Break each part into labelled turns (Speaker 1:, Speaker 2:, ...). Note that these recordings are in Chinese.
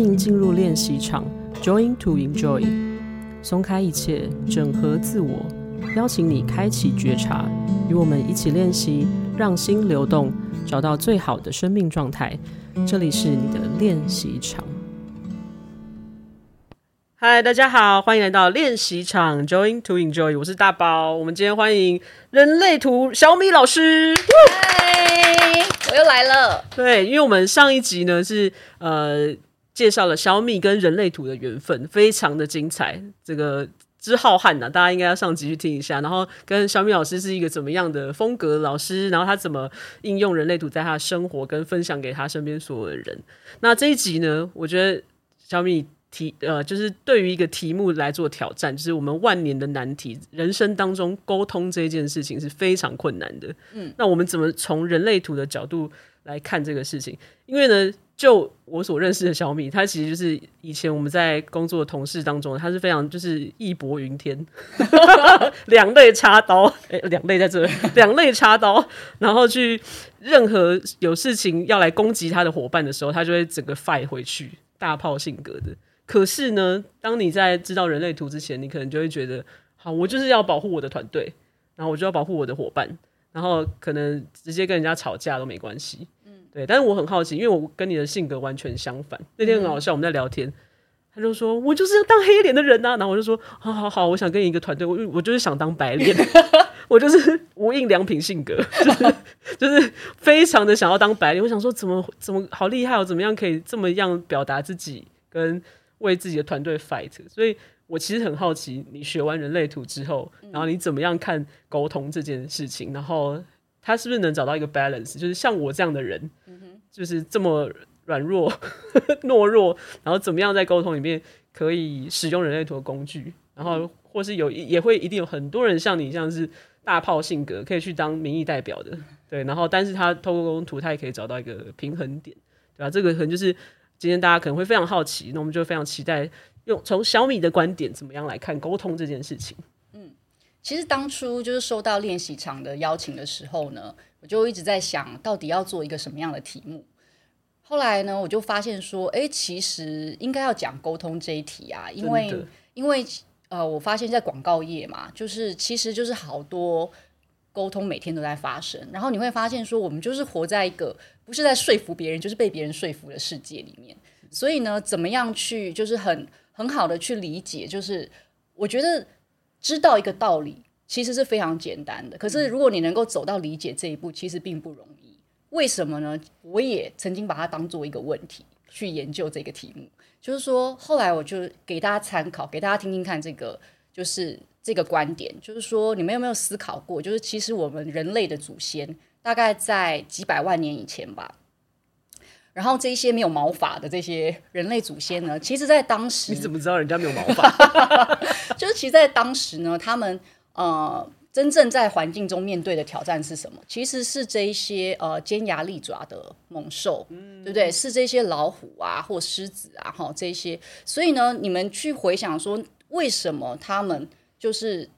Speaker 1: 迎进入练习场，Join to Enjoy，松开一切，整合自我，邀请你开启觉察，与我们一起练习，让心流动，找到最好的生命状态。这里是你的练习场。嗨，大家好，欢迎来到练习场，Join to Enjoy，我是大宝。我们今天欢迎人类图小米老师。
Speaker 2: 嗨，我又来了。
Speaker 1: 对，因为我们上一集呢是呃。介绍了小米跟人类图的缘分，非常的精彩，这个之浩瀚呐，大家应该要上集去听一下。然后跟小米老师是一个怎么样的风格的老师，然后他怎么应用人类图在他的生活，跟分享给他身边所有的人。那这一集呢，我觉得小米题呃，就是对于一个题目来做挑战，就是我们万年的难题，人生当中沟通这件事情是非常困难的。嗯，那我们怎么从人类图的角度来看这个事情？因为呢。就我所认识的小米，他其实就是以前我们在工作的同事当中，他是非常就是义薄云天，两肋插刀，哎、两肋在这，两肋插刀，然后去任何有事情要来攻击他的伙伴的时候，他就会整个 fight 回去，大炮性格的。可是呢，当你在知道人类图之前，你可能就会觉得，好，我就是要保护我的团队，然后我就要保护我的伙伴，然后可能直接跟人家吵架都没关系。对，但是我很好奇，因为我跟你的性格完全相反。那天很好笑，我们在聊天，嗯、他就说：“我就是要当黑脸的人啊。”然后我就说：“好好好，我想跟你一个团队，我我就是想当白脸，我就是无印良品性格，就是就是非常的想要当白脸。我想说，怎么怎么好厉害哦？怎么样可以这么样表达自己，跟为自己的团队 fight？所以我其实很好奇，你学完人类图之后，然后你怎么样看沟通这件事情？然后。他是不是能找到一个 balance？就是像我这样的人，就是这么软弱、懦弱，然后怎么样在沟通里面可以使用人类图的工具？然后或是有也会一定有很多人像你这样是大炮性格，可以去当民意代表的，对。然后但是他透过沟通图，他也可以找到一个平衡点，对吧？这个可能就是今天大家可能会非常好奇，那我们就非常期待用从小米的观点，怎么样来看沟通这件事情。
Speaker 2: 嗯其实当初就是收到练习场的邀请的时候呢，我就一直在想到底要做一个什么样的题目。后来呢，我就发现说，哎，其实应该要讲沟通这一题啊，因为因为呃，我发现在广告业嘛，就是其实就是好多沟通每天都在发生，然后你会发现说，我们就是活在一个不是在说服别人，就是被别人说服的世界里面。所以呢，怎么样去就是很很好的去理解，就是我觉得。知道一个道理其实是非常简单的，可是如果你能够走到理解这一步，其实并不容易。为什么呢？我也曾经把它当做一个问题去研究这个题目，就是说，后来我就给大家参考，给大家听听看这个，就是这个观点，就是说，你们有没有思考过？就是其实我们人类的祖先大概在几百万年以前吧。然后这些没有毛发的这些人类祖先呢，其实，在当时
Speaker 1: 你怎么知道人家没有毛发？
Speaker 2: 就是其实，在当时呢，他们呃，真正在环境中面对的挑战是什么？其实是这一些呃尖牙利爪的猛兽，嗯、对不对？是这些老虎啊，或狮子啊，哈，这些。所以呢，你们去回想说，为什么他们就是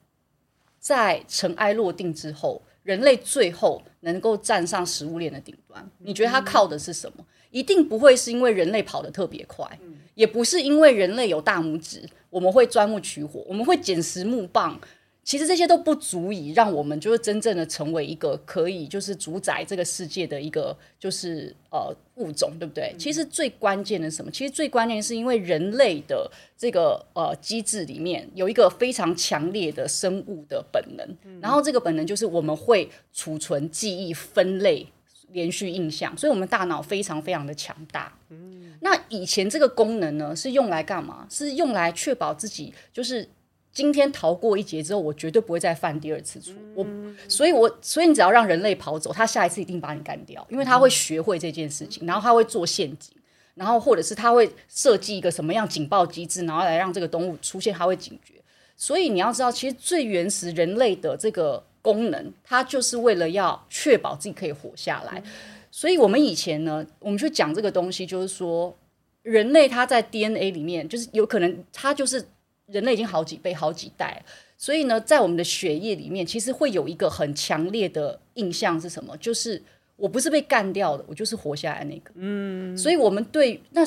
Speaker 2: 在尘埃落定之后，人类最后能够站上食物链的顶端？你觉得它靠的是什么？一定不会是因为人类跑得特别快，嗯、也不是因为人类有大拇指，我们会钻木取火，我们会捡拾木棒。其实这些都不足以让我们就是真正的成为一个可以就是主宰这个世界的一个就是呃物种，对不对？嗯、其实最关键的是什么？其实最关键是因为人类的这个呃机制里面有一个非常强烈的生物的本能，嗯、然后这个本能就是我们会储存记忆、分类。连续印象，所以我们大脑非常非常的强大。嗯，那以前这个功能呢，是用来干嘛？是用来确保自己，就是今天逃过一劫之后，我绝对不会再犯第二次错。我，所以我，所以你只要让人类跑走，他下一次一定把你干掉，因为他会学会这件事情，然后他会做陷阱，然后或者是他会设计一个什么样警报机制，然后来让这个动物出现，他会警觉。所以你要知道，其实最原始人类的这个。功能，它就是为了要确保自己可以活下来，所以我们以前呢，我们去讲这个东西，就是说，人类它在 DNA 里面，就是有可能它就是人类已经好几辈、好几代，所以呢，在我们的血液里面，其实会有一个很强烈的印象是什么？就是我不是被干掉的，我就是活下来那个。嗯，所以我们对那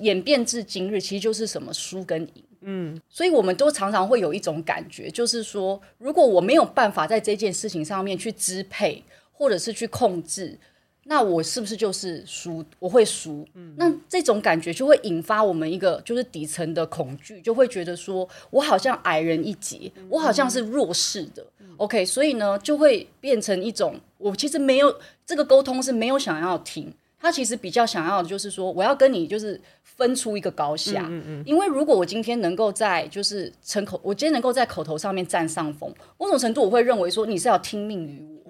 Speaker 2: 演变至今日，其实就是什么输跟赢。嗯，所以我们都常常会有一种感觉，就是说，如果我没有办法在这件事情上面去支配，或者是去控制。那我是不是就是输？我会输。嗯，那这种感觉就会引发我们一个就是底层的恐惧，就会觉得说我好像矮人一截，嗯、我好像是弱势的。嗯、OK，所以呢，就会变成一种我其实没有这个沟通是没有想要听，他其实比较想要的就是说我要跟你就是分出一个高下。嗯嗯，嗯，因为如果我今天能够在就是成口，我今天能够在口头上面占上风，某种程度我会认为说你是要听命于我。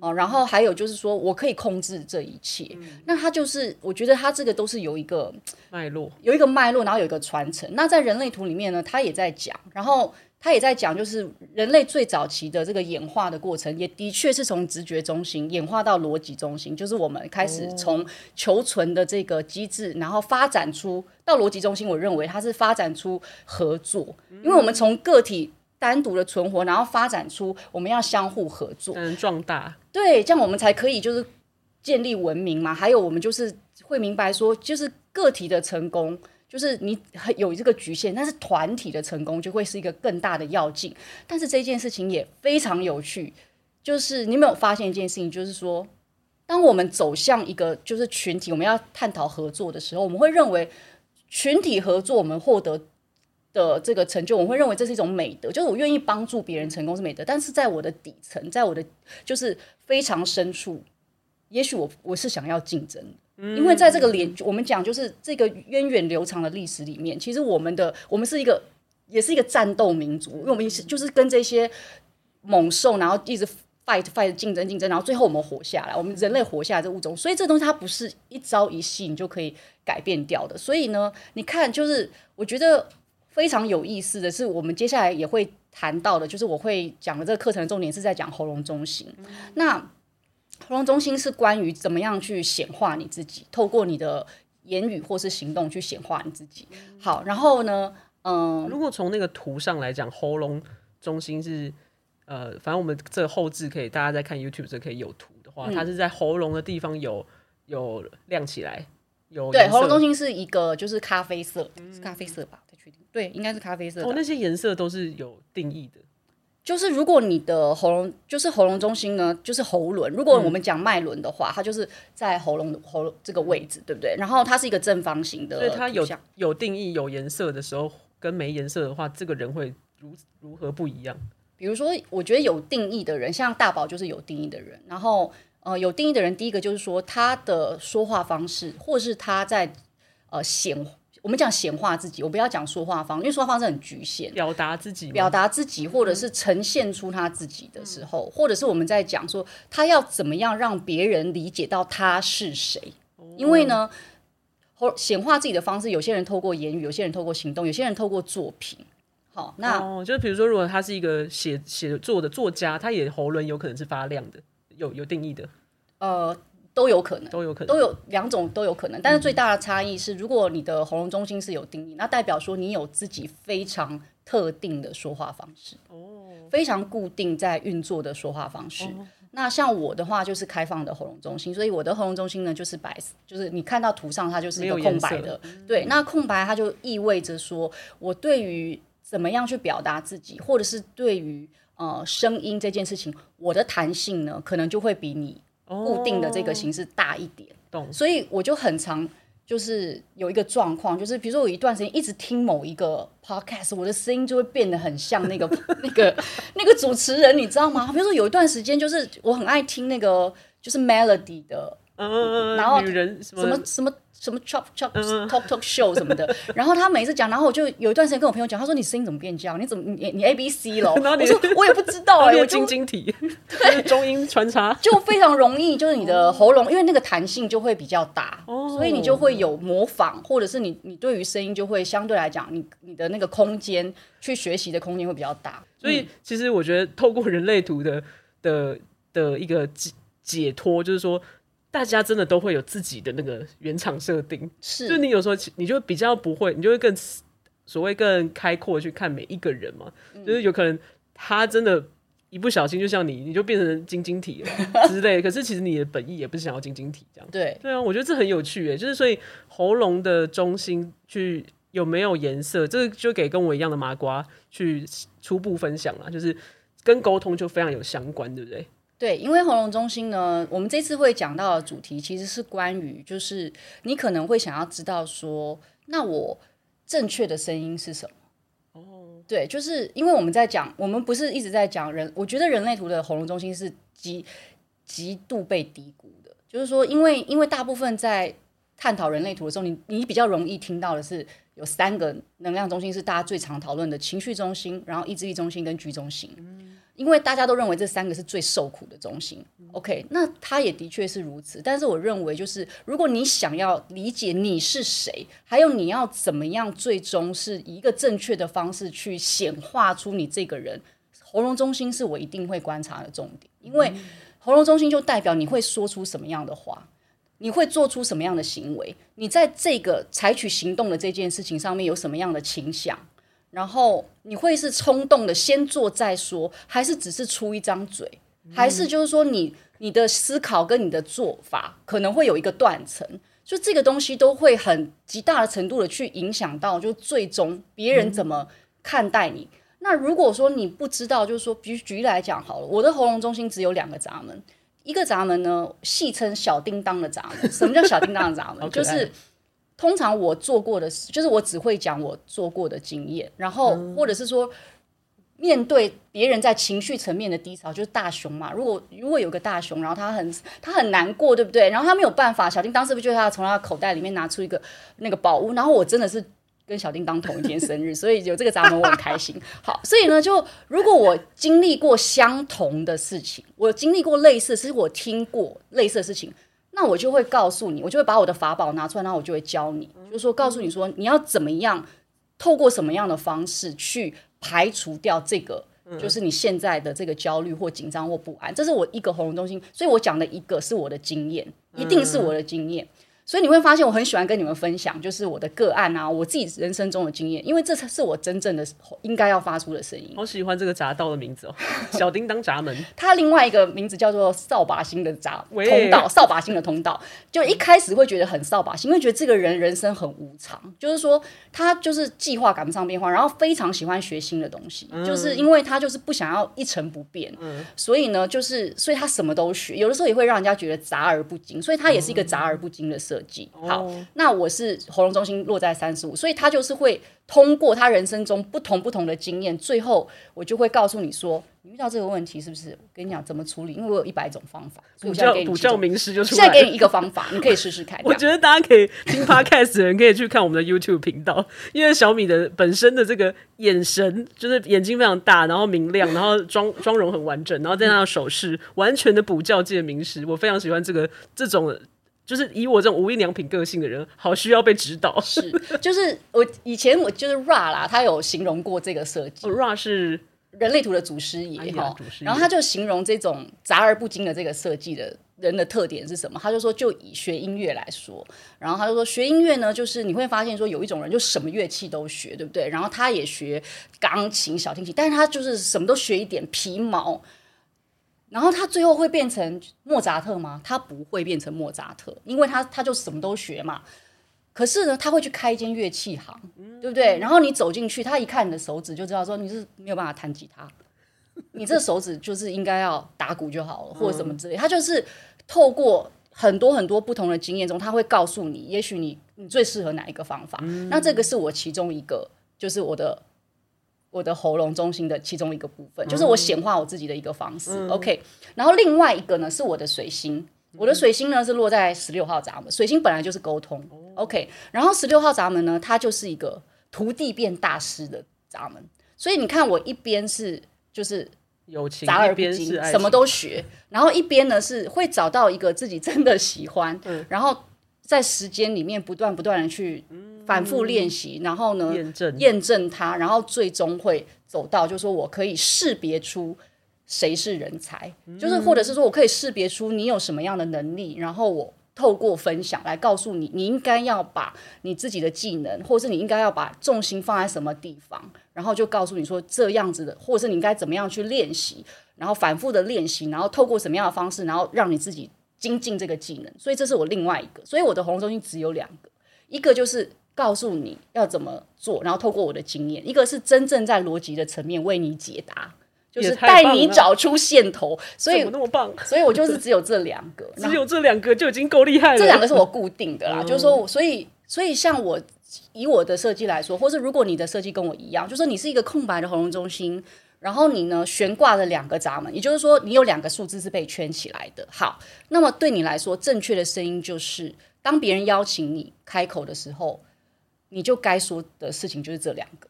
Speaker 2: 哦，然后还有就是说，我可以控制这一切。嗯、那它就是，我觉得它这个都是有一个
Speaker 1: 脉络，
Speaker 2: 有一个脉络，然后有一个传承。那在人类图里面呢，他也在讲，然后他也在讲，就是人类最早期的这个演化的过程，也的确是从直觉中心演化到逻辑中心，就是我们开始从求存的这个机制，然后发展出到逻辑中心。我认为它是发展出合作，因为我们从个体。单独的存活，然后发展出我们要相互合作，
Speaker 1: 嗯，壮大，
Speaker 2: 对，这样我们才可以就是建立文明嘛。还有我们就是会明白说，就是个体的成功，就是你有这个局限，但是团体的成功就会是一个更大的要紧。但是这件事情也非常有趣，就是你有没有发现一件事情，就是说，当我们走向一个就是群体，我们要探讨合作的时候，我们会认为群体合作，我们获得。的这个成就，我会认为这是一种美德，就是我愿意帮助别人成功是美德。但是在我的底层，在我的就是非常深处，也许我我是想要竞争，因为在这个连我们讲就是这个源远流长的历史里面，其实我们的我们是一个也是一个战斗民族，因为我们是就是跟这些猛兽，然后一直 fight fight 竞争竞争，然后最后我们活下来，我们人类活下来这物种，所以这东西它不是一朝一夕你就可以改变掉的。所以呢，你看，就是我觉得。非常有意思的是，我们接下来也会谈到的，就是我会讲的这个课程的重点是在讲喉咙中心。嗯、那喉咙中心是关于怎么样去显化你自己，透过你的言语或是行动去显化你自己。好，然后呢，嗯，
Speaker 1: 如果从那个图上来讲，喉咙中心是呃，反正我们这后置可以，大家在看 YouTube 这可以有图的话，嗯、它是在喉咙的地方有有亮起来，有
Speaker 2: 对，喉咙中心是一个就是咖啡色，嗯、是咖啡色吧？再确定对，应该是咖啡色。
Speaker 1: 哦，那些颜色都是有定义的。
Speaker 2: 就是如果你的喉咙，就是喉咙中心呢，就是喉轮。如果我们讲脉轮的话，嗯、它就是在喉咙的喉咙这个位置，对不对？然后它是一个正方形的，
Speaker 1: 所以它有有定义、有颜色的时候，跟没颜色的话，这个人会如如何不一样？
Speaker 2: 比如说，我觉得有定义的人，像大宝就是有定义的人。然后，呃，有定义的人，第一个就是说他的说话方式，或是他在呃显。我们讲显化自己，我不要讲说话方，因为说话方式很局限。
Speaker 1: 表达自己，
Speaker 2: 表达自己，或者是呈现出他自己的时候，嗯、或者是我们在讲说他要怎么样让别人理解到他是谁。哦、因为呢，显化自己的方式，有些人透过言语，有些人透过行动，有些人透过作品。好，那
Speaker 1: 哦，就是比如说，如果他是一个写写作的作家，他也喉轮有可能是发亮的，有有定义的。
Speaker 2: 呃。都有可能，
Speaker 1: 都有可能，
Speaker 2: 都有两种都有可能，但是最大的差异是，如果你的喉咙中心是有定义，那代表说你有自己非常特定的说话方式，哦，非常固定在运作的说话方式。哦、那像我的话就是开放的喉咙中心，所以我的喉咙中心呢就是白，就是你看到图上它就是一个空白的，对，那空白它就意味着说我对于怎么样去表达自己，或者是对于呃声音这件事情，我的弹性呢可能就会比你。固定的这个形式大一点，
Speaker 1: 懂。
Speaker 2: 所以我就很常就是有一个状况，就是比如说我一段时间一直听某一个 podcast，我的声音就会变得很像那个 那个那个主持人，你知道吗？比如说有一段时间，就是我很爱听那个就是 melody 的，
Speaker 1: 嗯，
Speaker 2: 然后
Speaker 1: 女人
Speaker 2: 什么什么。什么 chop chop talk talk show 什么的，然后他每次讲，然后我就有一段时间跟我朋友讲，他说你声音怎么变这样？你怎么你你 A B C 了？我说我也不知道哎，
Speaker 1: 晶晶体，对，中英穿插
Speaker 2: 就非常容易，就是你的喉咙，因为那个弹性就会比较大，所以你就会有模仿，或者是你你对于声音就会相对来讲，你你的那个空间去学习的空间会比较大。
Speaker 1: 所以其实我觉得透过人类图的的的一个解解脱，就是说。大家真的都会有自己的那个原厂设定，是，就你有时候你就比较不会，你就会更所谓更开阔去看每一个人嘛，嗯、就是有可能他真的一不小心，就像你，你就变成晶晶体了 之类。可是其实你的本意也不是想要晶晶体这样。
Speaker 2: 对。
Speaker 1: 对啊，我觉得这很有趣诶，就是所以喉咙的中心去有没有颜色，这个就给跟我一样的麻瓜去初步分享了，就是跟沟通就非常有相关，对不对？
Speaker 2: 对，因为喉咙中心呢，我们这次会讲到的主题其实是关于，就是你可能会想要知道说，那我正确的声音是什么？对，就是因为我们在讲，我们不是一直在讲人，我觉得人类图的喉咙中心是极极度被低估的。就是说，因为因为大部分在探讨人类图的时候，你你比较容易听到的是有三个能量中心是大家最常讨论的情绪中心，然后意志力中心跟居中心。嗯因为大家都认为这三个是最受苦的中心，OK，那他也的确是如此。但是我认为，就是如果你想要理解你是谁，还有你要怎么样，最终是以一个正确的方式去显化出你这个人，喉咙中心是我一定会观察的重点。因为喉咙中心就代表你会说出什么样的话，你会做出什么样的行为，你在这个采取行动的这件事情上面有什么样的倾向。然后你会是冲动的先做再说，还是只是出一张嘴，还是就是说你你的思考跟你的做法可能会有一个断层，就这个东西都会很极大的程度的去影响到，就最终别人怎么看待你。嗯、那如果说你不知道，就是说，比如举例来讲好了，我的喉咙中心只有两个闸门，一个闸门呢戏称小叮当的闸门。什么叫小叮当的闸门？就是。通常我做过的事，就是我只会讲我做过的经验，然后或者是说，面对别人在情绪层面的低潮，就是大熊嘛。如果如果有个大熊，然后他很他很难过，对不对？然后他没有办法，小叮当是不是就他从他的口袋里面拿出一个那个宝物？然后我真的是跟小叮当同一天生日，所以有这个闸门我很开心。好，所以呢，就如果我经历过相同的事情，我经历过类似，是我听过类似的事情。那我就会告诉你，我就会把我的法宝拿出来，然后我就会教你，就是说告诉你说你要怎么样，透过什么样的方式去排除掉这个，就是你现在的这个焦虑或紧张或不安。这是我一个喉咙中心，所以我讲的一个是我的经验，一定是我的经验。所以你会发现，我很喜欢跟你们分享，就是我的个案啊，我自己人生中的经验，因为这才是我真正的应该要发出的声音。
Speaker 1: 好喜欢这个闸道的名字哦，小叮当闸门。
Speaker 2: 它另外一个名字叫做扫把星的闸通道，扫把星的通道。就一开始会觉得很扫把星，因为觉得这个人人生很无常，就是说他就是计划赶不上变化，然后非常喜欢学新的东西，嗯、就是因为他就是不想要一成不变，嗯、所以呢，就是所以他什么都学，有的时候也会让人家觉得杂而不精，所以他也是一个杂而不精的设计。好，那我是喉咙中心落在三十五，所以他就是会通过他人生中不同不同的经验，最后我就会告诉你说，你遇到这个问题是不是？我跟你讲怎么处理，因为我有一百种方法。
Speaker 1: 补教补教名师就出
Speaker 2: 来，现在给你一个方法，你可以试试看。
Speaker 1: 我觉得大家可以听 Podcast 的人可以去看我们的 YouTube 频道，因为小米的本身的这个眼神就是眼睛非常大，然后明亮，然后妆妆容很完整，然后再加上手势完全的补教界名师，我非常喜欢这个这种。就是以我这种无印良品个性的人，好需要被指导。
Speaker 2: 是，就是我以前我就是 Ra 啦，他有形容过这个设计。
Speaker 1: Ra 是
Speaker 2: 人类图的祖师爷哈，然后他就形容这种杂而不精的这个设计的人的特点是什么？他就说，就以学音乐来说，然后他就说，学音乐呢，就是你会发现说，有一种人就什么乐器都学，对不对？然后他也学钢琴、小提琴，但是他就是什么都学一点皮毛。然后他最后会变成莫扎特吗？他不会变成莫扎特，因为他他就什么都学嘛。可是呢，他会去开一间乐器行，对不对？然后你走进去，他一看你的手指就知道说你是没有办法弹吉他，你这手指就是应该要打鼓就好了，或者什么之类。他就是透过很多很多不同的经验中，他会告诉你，也许你你最适合哪一个方法。那这个是我其中一个，就是我的。我的喉咙中心的其中一个部分，就是我显化我自己的一个方式。嗯、OK，然后另外一个呢是我的水星，我的水星呢是落在十六号闸门。水星本来就是沟通，OK，然后十六号闸门呢，它就是一个徒弟变大师的闸门。所以你看，我一边是就是
Speaker 1: 有情，
Speaker 2: 杂而不精，什么都学，然后一边呢是会找到一个自己真的喜欢，嗯、然后在时间里面不断不断的去。反复练习，然后呢，验证验证它，然后最终会走到，就是说我可以识别出谁是人才，嗯、就是或者是说我可以识别出你有什么样的能力，然后我透过分享来告诉你，你应该要把你自己的技能，或者是你应该要把重心放在什么地方，然后就告诉你说这样子的，或者是你应该怎么样去练习，然后反复的练习，然后透过什么样的方式，然后让你自己精进这个技能。所以这是我另外一个，所以我的活动中心只有两个，一个就是告诉你要怎么做，然后透过我的经验；一个是真正在逻辑的层面为你解答。就是带你找出线头，所以
Speaker 1: 那么棒，
Speaker 2: 所以我就是只有这两个，
Speaker 1: 只有这两个就已经够厉害了。
Speaker 2: 这两个是我固定的啦，嗯、就是说，所以所以像我以我的设计来说，或是如果你的设计跟我一样，就是说你是一个空白的活动中心，然后你呢悬挂了两个闸门，也就是说你有两个数字是被圈起来的。好，那么对你来说，正确的声音就是当别人邀请你开口的时候，你就该说的事情就是这两个。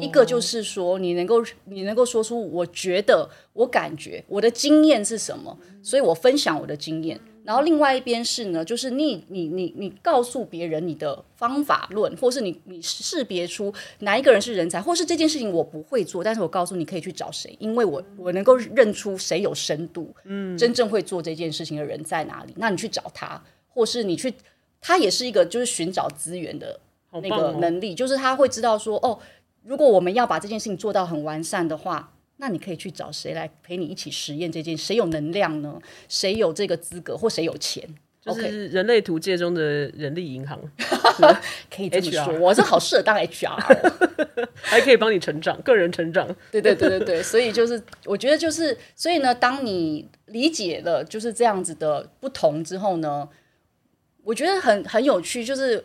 Speaker 2: 一个就是说，你能够你能够说出，我觉得我感觉我的经验是什么，所以我分享我的经验。然后另外一边是呢，就是你你你你告诉别人你的方法论，或是你你识别出哪一个人是人才，或是这件事情我不会做，但是我告诉你可以去找谁，因为我我能够认出谁有深度，嗯，真正会做这件事情的人在哪里，那你去找他，或是你去，他也是一个就是寻找资源的那个能力，就是他会知道说哦。如果我们要把这件事情做到很完善的话，那你可以去找谁来陪你一起实验这件？谁有能量呢？谁有这个资格，或谁有钱？
Speaker 1: 就是人类图界中的人力银行，
Speaker 2: 可以这么说。我是好适合当 HR，
Speaker 1: 还可以帮你成长，个人成长。
Speaker 2: 对对对对对，所以就是我觉得就是，所以呢，当你理解了就是这样子的不同之后呢，我觉得很很有趣，就是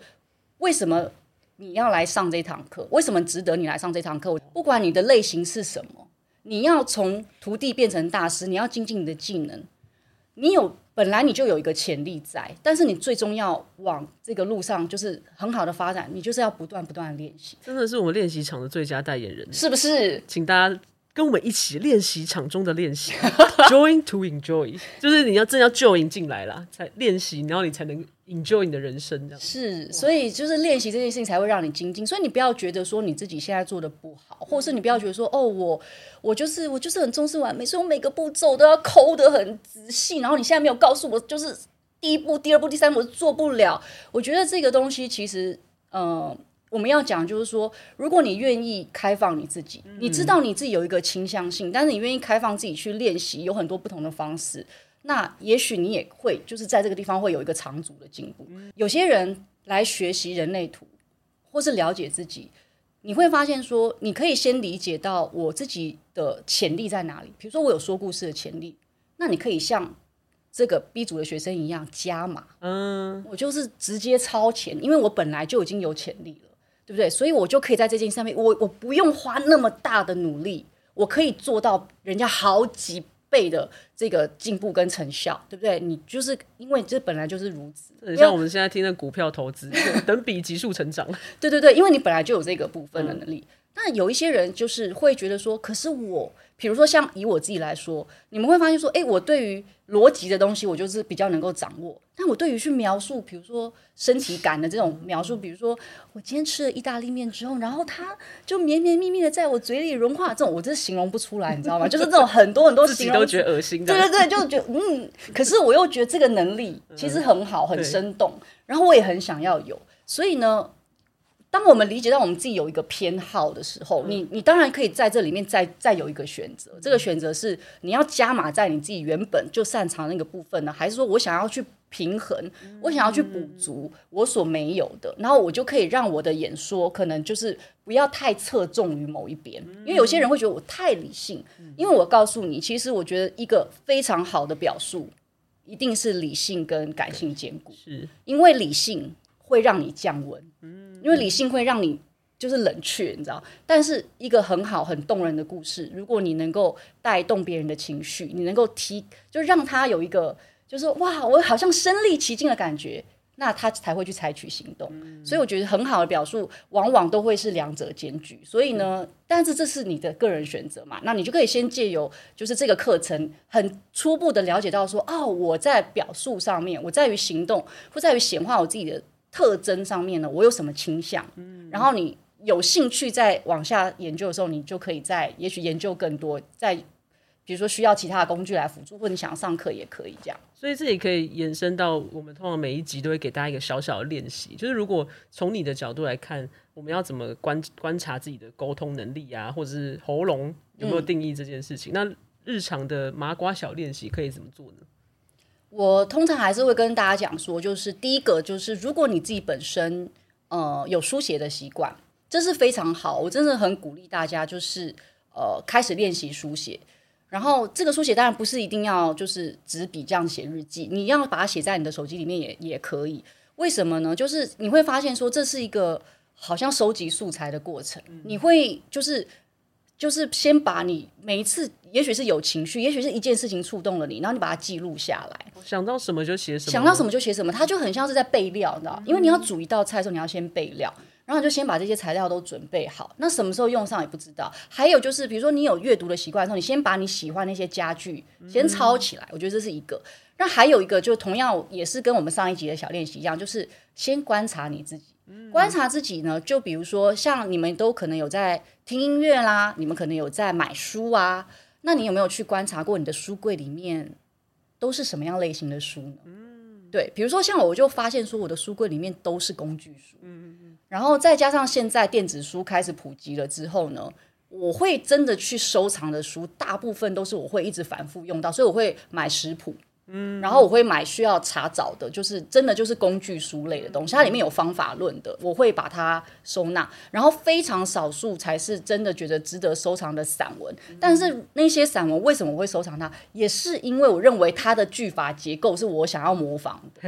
Speaker 2: 为什么？你要来上这堂课，为什么值得你来上这堂课？不管你的类型是什么，你要从徒弟变成大师，你要精进你的技能。你有本来你就有一个潜力在，但是你最终要往这个路上就是很好的发展，你就是要不断不断的练习。
Speaker 1: 真的是我们练习场的最佳代言人，
Speaker 2: 是不是？
Speaker 1: 请大家。跟我们一起练习场中的练习，join to enjoy，就是你要真要 join 进来啦，才练习，然后你才能 enjoy 你的人生这样。
Speaker 2: 是，所以就是练习这件事情才会让你精进。所以你不要觉得说你自己现在做的不好，或者是你不要觉得说哦，我我就是我就是很重视完美，所以我每个步骤都要抠得很仔细。然后你现在没有告诉我，就是第一步、第二步、第三步做不了。我觉得这个东西其实，嗯、呃。我们要讲，就是说，如果你愿意开放你自己，你知道你自己有一个倾向性，但是你愿意开放自己去练习，有很多不同的方式，那也许你也会就是在这个地方会有一个长足的进步。有些人来学习人类图，或是了解自己，你会发现说，你可以先理解到我自己的潜力在哪里。比如说，我有说故事的潜力，那你可以像这个 B 组的学生一样加码。嗯，我就是直接超前，因为我本来就已经有潜力了。对不对？所以我就可以在这件事上面，我我不用花那么大的努力，我可以做到人家好几倍的这个进步跟成效，对不对？你就是因为这本来就是如此，
Speaker 1: 很像我们现在听的股票投资，等比急速成长。
Speaker 2: 对对对，因为你本来就有这个部分的能力。那、嗯、有一些人就是会觉得说，可是我。比如说，像以我自己来说，你们会发现说，哎，我对于逻辑的东西，我就是比较能够掌握。但我对于去描述，比如说身体感的这种描述，比如说我今天吃了意大利面之后，然后它就绵绵密密的在我嘴里融化，这种我真是形容不出来，你知道吗？就是这种很多很多形容，
Speaker 1: 自己都觉得恶心的。
Speaker 2: 对对对，就觉得嗯，可是我又觉得这个能力其实很好，很生动，然后我也很想要有，所以呢。当我们理解到我们自己有一个偏好的时候，你你当然可以在这里面再再有一个选择。这个选择是你要加码在你自己原本就擅长那个部分呢，还是说我想要去平衡，我想要去补足我所没有的，然后我就可以让我的演说可能就是不要太侧重于某一边，因为有些人会觉得我太理性。因为我告诉你，其实我觉得一个非常好的表述一定是理性跟感性兼顾，是因为理性会让你降温。因为理性会让你就是冷却，你知道。但是一个很好、很动人的故事，如果你能够带动别人的情绪，你能够提，就让他有一个，就是哇，我好像身临其境的感觉，那他才会去采取行动。嗯、所以我觉得很好的表述，往往都会是两者兼具。所以呢，嗯、但是这是你的个人选择嘛，那你就可以先借由就是这个课程，很初步的了解到说，哦，我在表述上面，我在于行动，或在于显化我自己的。特征上面呢，我有什么倾向？嗯，然后你有兴趣再往下研究的时候，你就可以再也许研究更多。再比如说需要其他的工具来辅助，或者你想要上课也可以这样。
Speaker 1: 所以这也可以延伸到我们通常每一集都会给大家一个小小的练习，就是如果从你的角度来看，我们要怎么观观察自己的沟通能力啊，或者是喉咙有没有定义这件事情？嗯、那日常的麻瓜小练习可以怎么做呢？
Speaker 2: 我通常还是会跟大家讲说，就是第一个就是，如果你自己本身呃有书写的习惯，这是非常好，我真的很鼓励大家，就是呃开始练习书写。然后这个书写当然不是一定要就是纸笔这样写日记，你要把它写在你的手机里面也也可以。为什么呢？就是你会发现说，这是一个好像收集素材的过程，你会就是。就是先把你每一次，也许是有情绪，也许是一件事情触动了你，然后你把它记录下来。
Speaker 1: 想到什么就写什么，
Speaker 2: 想到什么就写什么，它就很像是在备料，你知道？因为你要煮一道菜的时候，你要先备料，然后就先把这些材料都准备好。那什么时候用上也不知道。还有就是，比如说你有阅读的习惯的时候，你先把你喜欢那些家具先抄起来，我觉得这是一个。那还有一个，就同样也是跟我们上一集的小练习一样，就是先观察你自己。观察自己呢，就比如说像你们都可能有在听音乐啦，你们可能有在买书啊，那你有没有去观察过你的书柜里面都是什么样类型的书呢？嗯，对，比如说像我就发现说我的书柜里面都是工具书，嗯嗯嗯，然后再加上现在电子书开始普及了之后呢，我会真的去收藏的书，大部分都是我会一直反复用到，所以我会买食谱。嗯，然后我会买需要查找的，就是真的就是工具书类的东西，它里面有方法论的，我会把它收纳。然后非常少数才是真的觉得值得收藏的散文，但是那些散文为什么我会收藏它，也是因为我认为它的句法结构是我想要模仿的。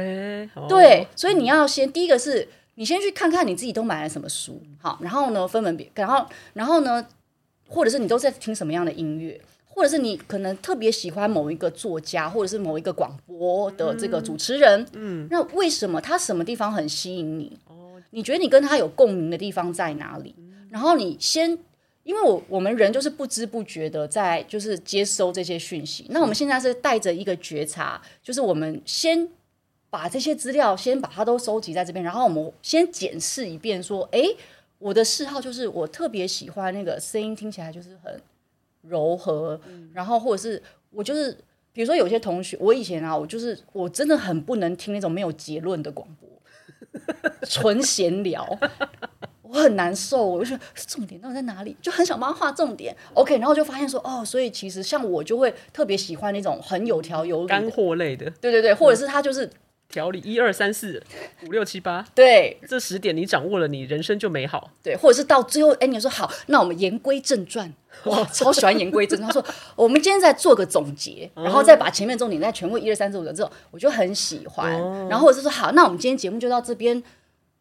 Speaker 2: 对，所以你要先第一个是你先去看看你自己都买了什么书，好，然后呢分门别，然后然后呢，或者是你都在听什么样的音乐。或者是你可能特别喜欢某一个作家，或者是某一个广播的这个主持人，嗯，那为什么他什么地方很吸引你？哦，你觉得你跟他有共鸣的地方在哪里？然后你先，因为我我们人就是不知不觉的在就是接收这些讯息。那我们现在是带着一个觉察，就是我们先把这些资料先把它都收集在这边，然后我们先检视一遍，说，哎，我的嗜好就是我特别喜欢那个声音，听起来就是很。柔和，然后或者是我就是，比如说有些同学，我以前啊，我就是我真的很不能听那种没有结论的广播，纯闲聊，我很难受，我就觉得重点到底在哪里，就很想帮他画重点。OK，然后就发现说，哦，所以其实像我就会特别喜欢那种很有条有理
Speaker 1: 干货类的，
Speaker 2: 对对对，或者是他就是。
Speaker 1: 条理一二三四五六七八，
Speaker 2: 对，
Speaker 1: 这十点你掌握了，你人生就美好。
Speaker 2: 对，或者是到最后，哎，你说好，那我们言归正传。哇，超喜欢言归正传。他说，我们今天再做个总结，然后再把前面重点再全部一二三四五的这种，我就很喜欢。然后或者是说，好，那我们今天节目就到这边，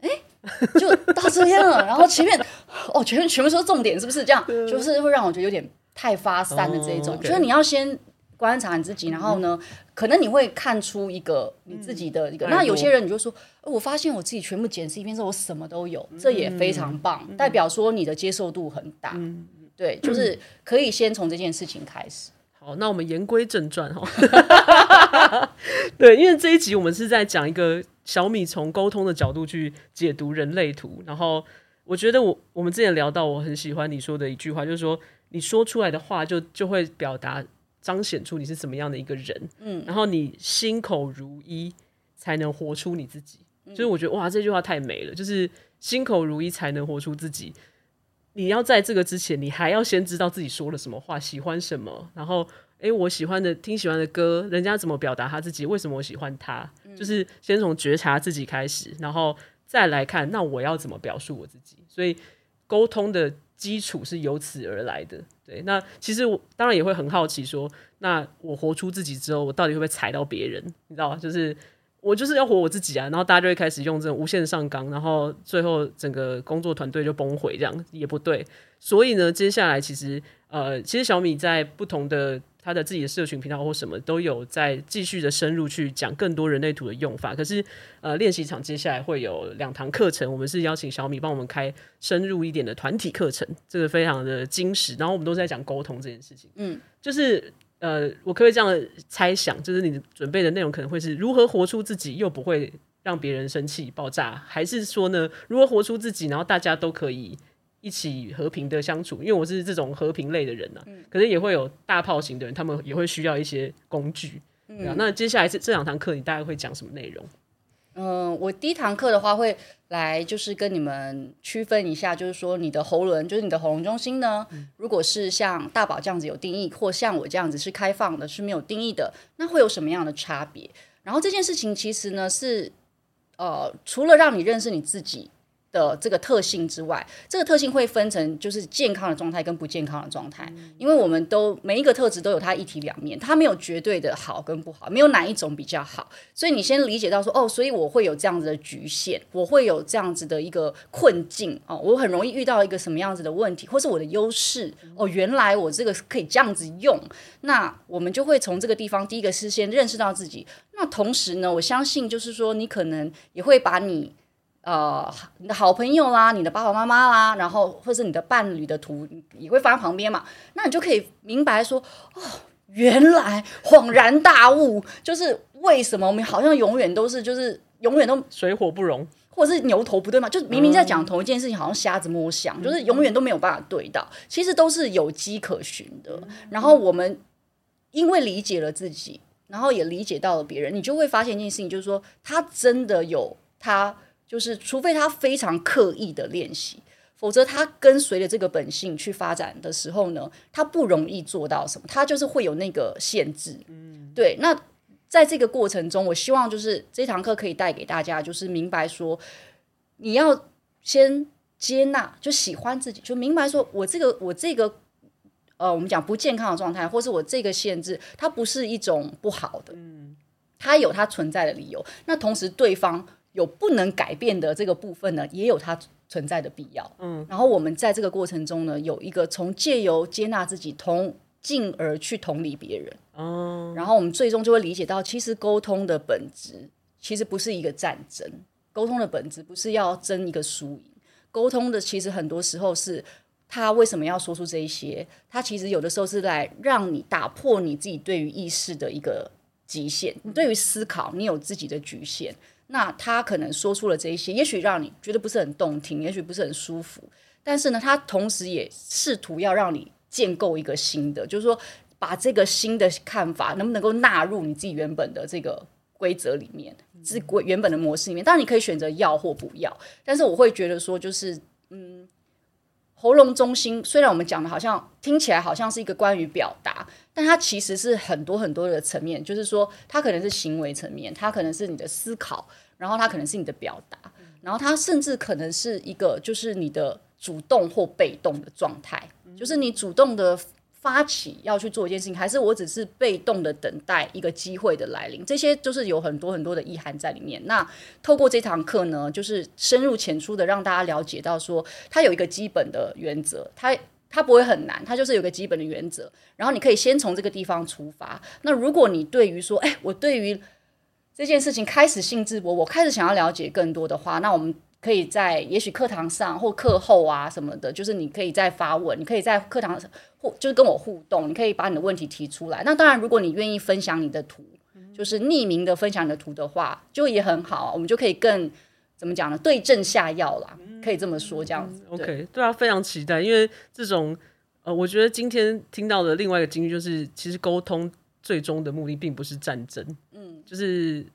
Speaker 2: 哎，就到这边了。然后前面哦，全全部说重点，是不是这样？就是会让我觉得有点太发散的这一种。就是你要先。观察你自己，然后呢，嗯、可能你会看出一个你自己的一个。嗯、那有些人你就说，我发现我自己全部检视一遍之后，我什么都有，嗯、这也非常棒，嗯、代表说你的接受度很大。嗯、对，就是可以先从这件事情开始。
Speaker 1: 好，那我们言归正传哈。对，因为这一集我们是在讲一个小米从沟通的角度去解读人类图，然后我觉得我我们之前聊到，我很喜欢你说的一句话，就是说你说出来的话就就会表达。彰显出你是怎么样的一个人，嗯，然后你心口如一，才能活出你自己。嗯、就是我觉得哇，这句话太美了，就是心口如一才能活出自己。你要在这个之前，你还要先知道自己说了什么话，喜欢什么，然后诶，我喜欢的听喜欢的歌，人家怎么表达他自己，为什么我喜欢他，嗯、就是先从觉察自己开始，然后再来看那我要怎么表述我自己。所以沟通的。基础是由此而来的，对。那其实我当然也会很好奇说，那我活出自己之后，我到底会不会踩到别人？你知道吗？就是我就是要活我自己啊，然后大家就会开始用这种无限上纲，然后最后整个工作团队就崩毁，这样也不对。所以呢，接下来其实呃，其实小米在不同的。他的自己的社群频道或什么都有在继续的深入去讲更多人类图的用法。可是，呃，练习场接下来会有两堂课程，我们是邀请小米帮我们开深入一点的团体课程，这个非常的精实。然后我们都在讲沟通这件事情。嗯，就是呃，我可以这样猜想，就是你准备的内容可能会是如何活出自己，又不会让别人生气爆炸，还是说呢，如何活出自己，然后大家都可以。一起和平的相处，因为我是这种和平类的人呐、啊，嗯、可是也会有大炮型的人，他们也会需要一些工具。嗯、那接下来这这两堂课，你大概会讲什么内容？
Speaker 2: 嗯、呃，我第一堂课的话会来就是跟你们区分一下，就是说你的喉轮，就是你的喉咙中心呢，嗯、如果是像大宝这样子有定义，或像我这样子是开放的，是没有定义的，那会有什么样的差别？然后这件事情其实呢是，呃，除了让你认识你自己。的这个特性之外，这个特性会分成就是健康的状态跟不健康的状态，因为我们都每一个特质都有它一体两面，它没有绝对的好跟不好，没有哪一种比较好。所以你先理解到说，哦，所以我会有这样子的局限，我会有这样子的一个困境哦，我很容易遇到一个什么样子的问题，或是我的优势哦，原来我这个可以这样子用，那我们就会从这个地方，第一个是先认识到自己，那同时呢，我相信就是说，你可能也会把你。呃，你的好朋友啦，你的爸爸妈妈啦，然后或是你的伴侣的图也会放在旁边嘛，那你就可以明白说，哦，原来恍然大悟，就是为什么我们好像永远都是就是永远都
Speaker 1: 水火不容，
Speaker 2: 或者是牛头不对嘛，就是明明在讲同一件事情，好像瞎子摸象，嗯、就是永远都没有办法对到，其实都是有迹可循的。然后我们因为理解了自己，然后也理解到了别人，你就会发现一件事情，就是说他真的有他。就是，除非他非常刻意的练习，否则他跟随着这个本性去发展的时候呢，他不容易做到什么，他就是会有那个限制。嗯，对。那在这个过程中，我希望就是这堂课可以带给大家，就是明白说，你要先接纳，就喜欢自己，就明白说我这个我这个呃，我们讲不健康的状态，或是我这个限制，它不是一种不好的，嗯，它有它存在的理由。那同时，对方。有不能改变的这个部分呢，也有它存在的必要。嗯，然后我们在这个过程中呢，有一个从借由接纳自己，同进而去同理别人。嗯，然后我们最终就会理解到，其实沟通的本质其实不是一个战争，沟通的本质不是要争一个输赢。沟通的其实很多时候是他为什么要说出这一些？他其实有的时候是来让你打破你自己对于意识的一个极限，你对于思考你有自己的局限。那他可能说出了这一些，也许让你觉得不是很动听，也许不是很舒服，但是呢，他同时也试图要让你建构一个新的，就是说把这个新的看法能不能够纳入你自己原本的这个规则里面，是规原本的模式里面。当然你可以选择要或不要，但是我会觉得说，就是嗯。喉咙中心，虽然我们讲的好像听起来好像是一个关于表达，但它其实是很多很多的层面。就是说，它可能是行为层面，它可能是你的思考，然后它可能是你的表达，然后它甚至可能是一个就是你的主动或被动的状态，就是你主动的。发起要去做一件事情，还是我只是被动的等待一个机会的来临？这些就是有很多很多的意涵在里面。那透过这堂课呢，就是深入浅出的让大家了解到说，它有一个基本的原则，它它不会很难，它就是有个基本的原则。然后你可以先从这个地方出发。那如果你对于说，哎，我对于这件事情开始兴致勃勃，我开始想要了解更多的话，那我们。可以在也许课堂上或课后啊什么的，就是你可以再发问，你可以在课堂上或就是跟我互动，你可以把你的问题提出来。那当然，如果你愿意分享你的图，就是匿名的分享你的图的话，就也很好。我们就可以更怎么讲呢？对症下药啦，可以这么说，这样子。
Speaker 1: OK，对，对啊，非常期待，因为这种呃，我觉得今天听到的另外一个经历就是，其实沟通最终的目的并不是战争，嗯，就是。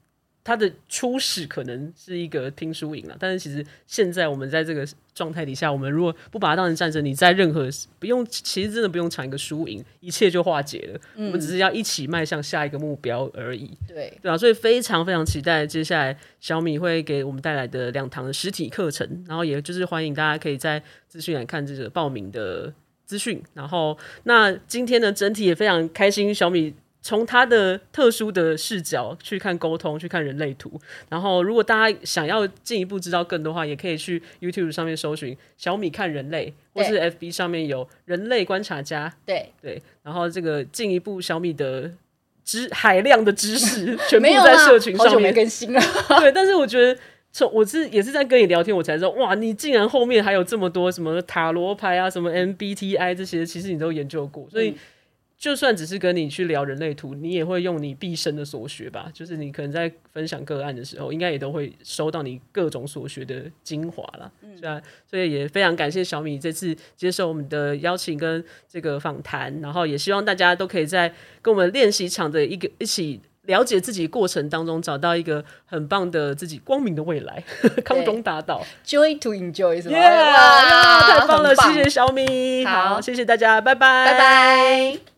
Speaker 1: 它的初始可能是一个拼输赢了，但是其实现在我们在这个状态底下，我们如果不把它当成战争，你在任何不用，其实真的不用抢一个输赢，一切就化解了。嗯、我们只是要一起迈向下一个目标而已。
Speaker 2: 对
Speaker 1: 对啊，所以非常非常期待接下来小米会给我们带来的两堂的实体课程，然后也就是欢迎大家可以在资讯栏看这个报名的资讯。然后那今天呢，整体也非常开心，小米。从他的特殊的视角去看沟通，去看人类图。然后，如果大家想要进一步知道更多的话，也可以去 YouTube 上面搜寻“小米看人类”，或是 FB 上面有“人类观察家”。
Speaker 2: 对
Speaker 1: 对。然后，这个进一步小米的知海量的知识，全部在社群上面。更新了。对，但是我觉得从我是也是在跟你聊天，我才知道哇，你竟然后面还有这么多什么塔罗牌啊，什么 MBTI 这些，其实你都研究过，所以。嗯就算只是跟你去聊人类图，你也会用你毕生的所学吧。就是你可能在分享个案的时候，应该也都会收到你各种所学的精华了。嗯，是啊，所以也非常感谢小米这次接受我们的邀请跟这个访谈，然后也希望大家都可以在跟我们练习场的一个一起了解自己过程当中，找到一个很棒的自己光明的未来，康中大道
Speaker 2: ，Joy to enjoy 是吧
Speaker 1: 太棒了！棒谢谢小米，好，好谢谢大家，拜拜，
Speaker 2: 拜拜。